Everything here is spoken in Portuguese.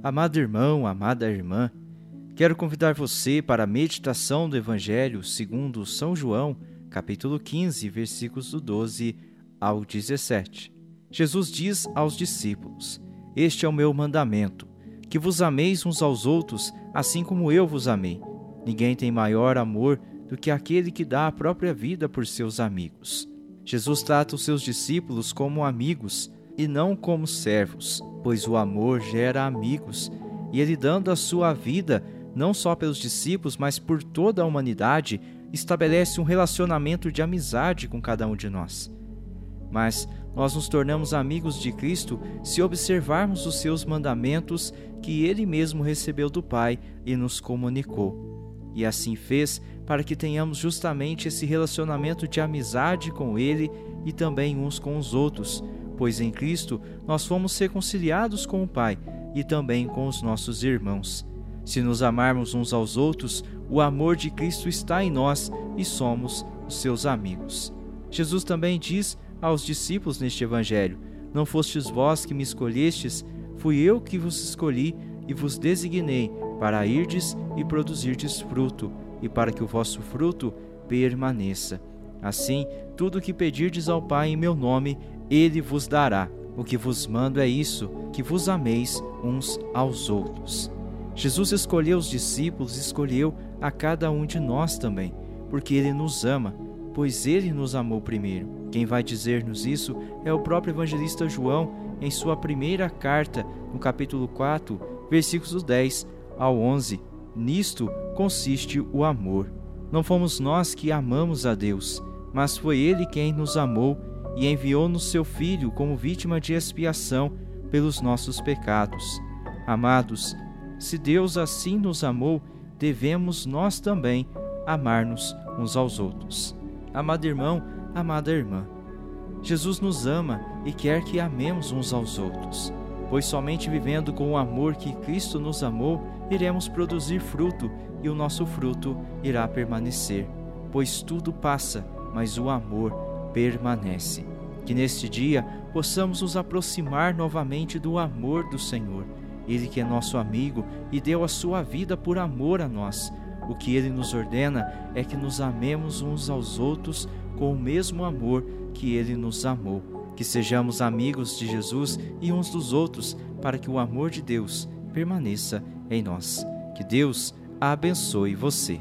Amado irmão, amada irmã, quero convidar você para a meditação do Evangelho segundo São João, capítulo 15, versículos do 12 ao 17. Jesus diz aos discípulos: Este é o meu mandamento, que vos ameis uns aos outros, assim como eu vos amei. Ninguém tem maior amor do que aquele que dá a própria vida por seus amigos. Jesus trata os seus discípulos como amigos e não como servos, pois o amor gera amigos, e ele dando a sua vida, não só pelos discípulos, mas por toda a humanidade, estabelece um relacionamento de amizade com cada um de nós. Mas nós nos tornamos amigos de Cristo se observarmos os seus mandamentos que ele mesmo recebeu do Pai e nos comunicou e assim fez para que tenhamos justamente esse relacionamento de amizade com Ele e também uns com os outros, pois em Cristo nós fomos reconciliados com o Pai e também com os nossos irmãos. Se nos amarmos uns aos outros, o amor de Cristo está em nós e somos os seus amigos. Jesus também diz aos discípulos neste Evangelho: Não fostes vós que me escolhestes, fui eu que vos escolhi e vos designei para irdes e produzirdes fruto, e para que o vosso fruto permaneça. Assim, tudo o que pedirdes ao Pai em meu nome, ele vos dará. O que vos mando é isso, que vos ameis uns aos outros. Jesus escolheu os discípulos, escolheu a cada um de nós também, porque ele nos ama, pois ele nos amou primeiro. Quem vai dizer-nos isso é o próprio evangelista João, em sua primeira carta, no capítulo 4, versículos 10 ao 11. Nisto consiste o amor. Não fomos nós que amamos a Deus, mas foi Ele quem nos amou e enviou-nos seu Filho como vítima de expiação pelos nossos pecados. Amados, se Deus assim nos amou, devemos nós também amar-nos uns aos outros. Amado irmão, amada irmã, Jesus nos ama e quer que amemos uns aos outros pois somente vivendo com o amor que Cristo nos amou, iremos produzir fruto e o nosso fruto irá permanecer. Pois tudo passa, mas o amor permanece. Que neste dia possamos nos aproximar novamente do amor do Senhor. Ele que é nosso amigo e deu a sua vida por amor a nós. O que ele nos ordena é que nos amemos uns aos outros com o mesmo amor que ele nos amou que sejamos amigos de Jesus e uns dos outros, para que o amor de Deus permaneça em nós. Que Deus abençoe você.